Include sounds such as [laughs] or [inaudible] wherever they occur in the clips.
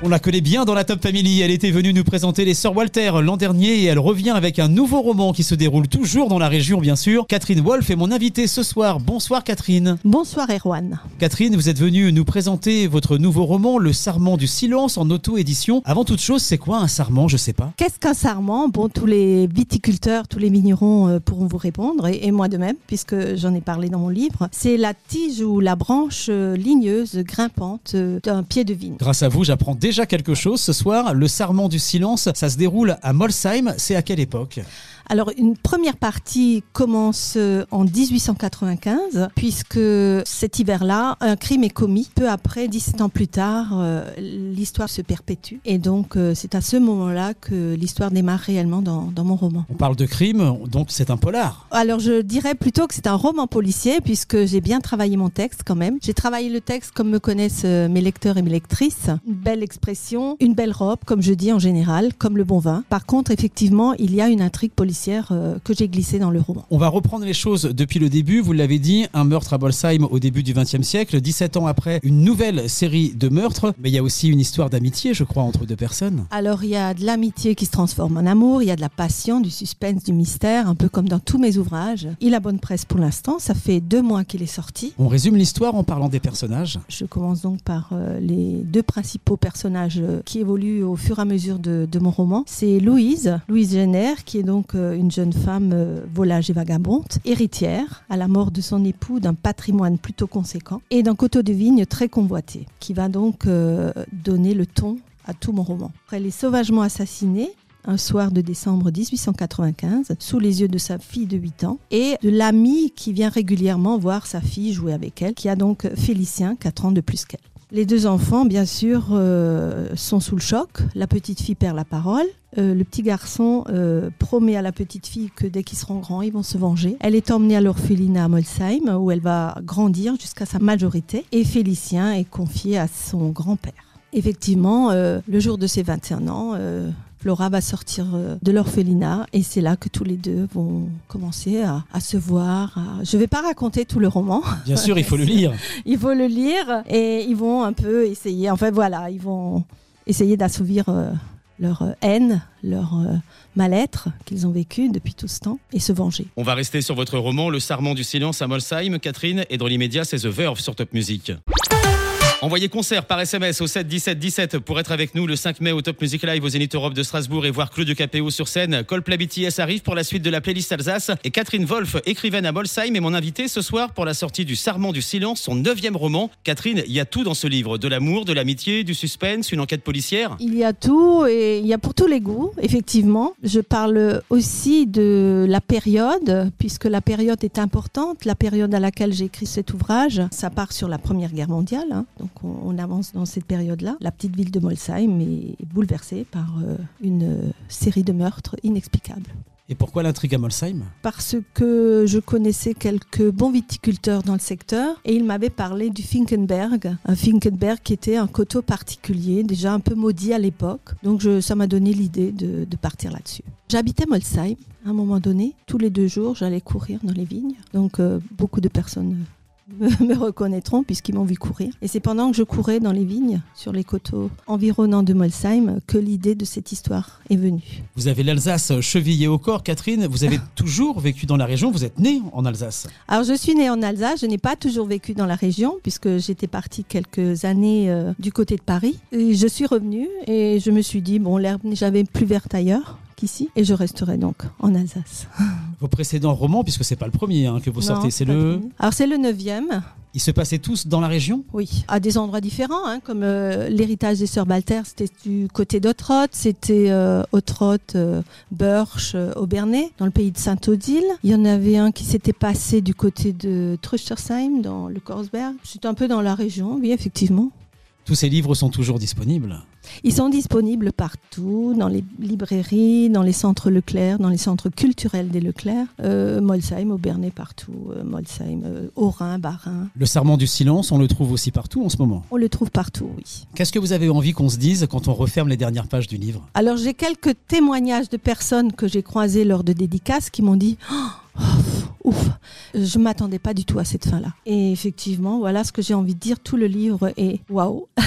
On la connaît bien dans la Top Family. Elle était venue nous présenter les Sœurs Walter l'an dernier et elle revient avec un nouveau roman qui se déroule toujours dans la région, bien sûr. Catherine Wolf est mon invitée ce soir. Bonsoir, Catherine. Bonsoir, Erwan. Catherine, vous êtes venue nous présenter votre nouveau roman, Le Sarment du silence, en auto-édition. Avant toute chose, c'est quoi un sarment? Je sais pas. Qu'est-ce qu'un sarment? Bon, tous les viticulteurs, tous les vignerons euh, pourront vous répondre, et, moi de même, puisque j'en ai parlé dans mon livre. C'est la tige ou la branche euh, ligneuse, grimpante euh, d'un pied de vigne. Grâce à vous, j'apprends déjà quelque chose ce soir. Le Sarment du silence, ça se déroule à Molsheim. C'est à quelle époque? Alors, une première partie commence euh, en 1895, puisque cet hiver-là, un crime est commis. Peu après, 17 ans plus tard, euh, l'histoire se perpétue. Et donc, euh, c'est à ce moment-là que l'histoire démarre réellement dans, dans mon roman. On parle de crime, donc c'est un polar. Alors, je dirais plutôt que c'est un roman policier, puisque j'ai bien travaillé mon texte quand même. J'ai travaillé le texte comme me connaissent mes lecteurs et mes lectrices. Une belle expression, une belle robe, comme je dis en général, comme le bon vin. Par contre, effectivement, il y a une intrigue policière euh, que j'ai glissée dans le roman. On va reprendre les choses depuis le début. Vous l'avez dit, un meurtre à Bolsheim au début du XXe siècle. 17 ans après, une nouvelle série de meurtres. Mais il y a aussi une histoire d'amitié, je crois, entre deux personnes. Alors, il y a de l'amitié qui se transforme en amour, il y a de la passion, du suspense, du mystère, un peu comme dans tous mes ouvrages. Il a bonne presse pour l'instant, ça fait deux mois qu'il est sorti. On résume l'histoire en parlant des personnages. Je commence donc par euh, les deux principaux personnages euh, qui évoluent au fur et à mesure de, de mon roman. C'est Louise, Louise Jenner, qui est donc une jeune femme euh, volage et vagabonde, héritière à la mort de son époux d'un patrimoine plutôt conséquent et d'un coteau de vigne très convoité, qui va donc euh, donner le ton à tout mon roman. Elle est sauvagement assassinée un soir de décembre 1895, sous les yeux de sa fille de 8 ans, et de l'ami qui vient régulièrement voir sa fille jouer avec elle, qui a donc Félicien, 4 ans de plus qu'elle. Les deux enfants, bien sûr, euh, sont sous le choc. La petite fille perd la parole. Euh, le petit garçon euh, promet à la petite fille que dès qu'ils seront grands, ils vont se venger. Elle est emmenée à l'orphelinat à Molsheim, où elle va grandir jusqu'à sa majorité. Et Félicien est confié à son grand-père. Effectivement, euh, le jour de ses 21 ans, Flora va sortir de l'orphelinat et c'est là que tous les deux vont commencer à, à se voir. à- Je ne vais pas raconter tout le roman. Bien sûr, il faut le [laughs] lire. Il faut le lire et ils vont un peu essayer, enfin voilà, ils vont essayer d'assouvir euh, leur euh, haine, leur euh, mal-être qu'ils ont vécu depuis tout ce temps et se venger. On va rester sur votre roman Le Sarment du silence à Molsheim, Catherine, et dans l'immédiat, c'est The Verve sur Top Music. Envoyez concert par SMS au 7 17 17 pour être avec nous le 5 mai au Top Music Live au Zénith Europe de Strasbourg et voir Claude Capéo sur scène. Coldplay BTS arrive pour la suite de la playlist Alsace et Catherine Wolf, écrivaine à Molsheim, est mon invitée ce soir pour la sortie du Sarment du silence, son neuvième roman. Catherine, il y a tout dans ce livre, de l'amour, de l'amitié, du suspense, une enquête policière. Il y a tout et il y a pour tous les goûts, effectivement. Je parle aussi de la période, puisque la période est importante, la période à laquelle j'ai écrit cet ouvrage. Ça part sur la Première Guerre mondiale, hein. On, on avance dans cette période-là. La petite ville de Molsheim est bouleversée par euh, une euh, série de meurtres inexplicables. Et pourquoi l'intrigue à Molsheim? Parce que je connaissais quelques bons viticulteurs dans le secteur et ils m'avaient parlé du Finkenberg, un Finkenberg qui était un coteau particulier, déjà un peu maudit à l'époque. Donc je- ça m'a donné l'idée de, de partir là-dessus. J'habitais Molsheim à un moment donné. Tous les deux jours, j'allais courir dans les vignes. Donc euh, beaucoup de personnes [laughs] me, reconnaîtront puisqu'ils m'ont vu courir. Et c'est pendant que je courais dans les vignes, sur les coteaux environnants de Molsheim, que l'idée de cette histoire est venue. Vous avez l'Alsace chevillée au corps, Catherine. Vous avez [laughs] toujours vécu dans la région. Vous êtes née en Alsace. Alors, je suis née en Alsace. Je n'ai pas toujours vécu dans la région puisque j'étais partie quelques années euh, du côté de Paris. Et je suis revenue et je me suis dit, bon, l'herbe n'est jamais plus verte ailleurs qu'ici et je resterai donc en Alsace. [laughs] Vos précédents romans, puisque c'est pas le premier hein, que vous Non, sortez, c'est le. Alors, c'est le neuvième. Ils se passaient tous dans la région? Oui, à des endroits différents, hein, comme euh, l'héritage des sœurs Balter, c'était du côté d'Autrotte, c'était euh, Autrotte, euh, euh, Aubernais, dans le pays de Saint-Odile. Il y en avait un qui s'était passé du côté de Tröstersheim, dans le Korsberg. C'est un peu dans la région, oui, effectivement. Tous ces livres sont toujours disponibles. Ils sont disponibles partout, dans les librairies, dans les centres Leclerc, dans les centres culturels des Leclerc, euh, Molsheim, Aubernais partout, euh, Molsheim, euh, Aurin, Barin. Le Sarment du silence, on le trouve aussi partout en ce moment. On le trouve partout, oui. Qu'est-ce que vous avez envie qu'on se dise quand on referme les dernières pages du livre? Alors j'ai quelques témoignages de personnes que j'ai croisées lors de dédicaces qui m'ont dit Oh, ouf. Je m'attendais pas du tout à cette fin-là. Et effectivement, voilà ce que j'ai envie de dire. Tout le livre est waouh. [laughs]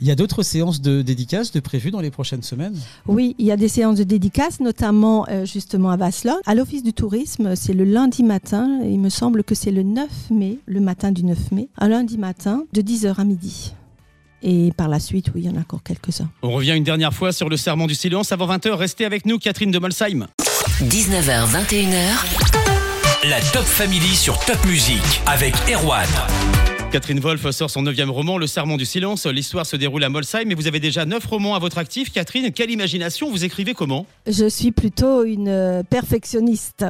Il y a d'autres séances de dédicaces de prévues dans les prochaines semaines? Oui, il y a des séances de dédicaces, notamment euh, justement à Vasselon. À l'Office du tourisme, c'est le lundi matin. Il me semble que c'est le 9 mai, le matin du 9 mai, un lundi matin, de 10h à midi. Et par la suite, oui, il y en a encore quelques-uns. On revient une dernière fois sur le serment du silence. Avant 20h, restez avec nous, Catherine de Molsheim. 19h, 21h. La Top Family sur Top Music avec Erwan. Catherine Wolf sort son neuvième roman, Le Serment du Silence. L'histoire se déroule à Molsheim, mais vous avez déjà neuf romans à votre actif. Catherine, quelle imagination? Vous écrivez comment? Je suis plutôt une euh, perfectionniste.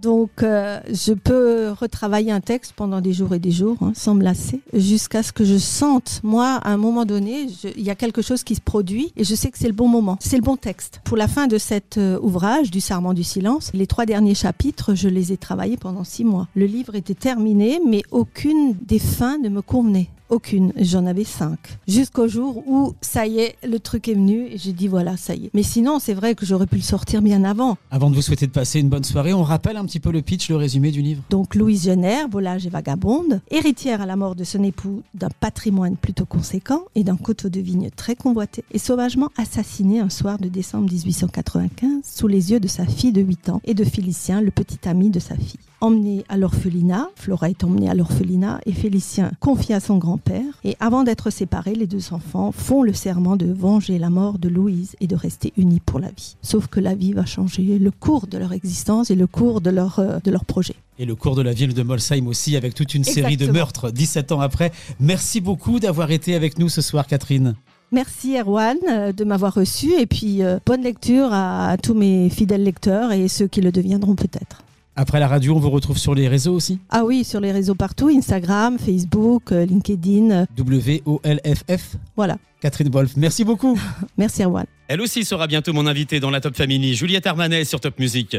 Donc, euh, je peux retravailler un texte pendant des jours et des jours, hein, sans me lasser, jusqu'à ce que je sente, moi, à un moment donné, il y a quelque chose qui se produit et je sais que c'est le bon moment, c'est le bon texte. Pour la fin de cet euh, ouvrage, du Sarment du silence, les trois derniers chapitres, je les ai travaillés pendant six mois. Le livre était terminé, mais aucune des fins ne me convenait. Aucune. J'en avais cinq. Jusqu'au jour où, ça y est, le truc est venu et j'ai dit voilà, ça y est. Mais sinon, c'est vrai que j'aurais pu le sortir bien avant. Avant de vous souhaiter de passer une bonne soirée, on rappelle un petit peu le pitch, le résumé du livre. Donc, Louise Jenner, volage et vagabonde, héritière à la mort de son époux d'un patrimoine plutôt conséquent et d'un coteau de vigne très convoité, est sauvagement assassinée un soir de décembre 1895 sous les yeux de sa fille de 8 ans et de Félicien, le petit ami de sa fille. Emmenée à l'orphelinat, Flora est emmenée à l'orphelinat et Félicien confie à son grand-père. Et avant d'être séparés, les deux enfants font le serment de venger la mort de Louise et de rester unis pour la vie. Sauf que la vie va changer le cours de leur existence et le cours de leur, euh, de leur projet. Et le cours de la ville de Molsheim aussi, avec toute une série de meurtres 17 ans après. Merci beaucoup d'avoir été avec nous ce soir, Catherine. Merci Erwan euh, de m'avoir reçu et puis euh, bonne lecture à, à tous mes fidèles lecteurs et ceux qui le deviendront peut-être. Après la radio, on vous retrouve sur les réseaux aussi Ah oui, sur les réseaux partout, Instagram, Facebook, euh, LinkedIn, W-O-L-F-F. voilà. Catherine Wolf, merci beaucoup. [laughs] Merci Erwan. Elle aussi sera bientôt mon invitée dans la Top Family, Juliette Armanet sur Top Music.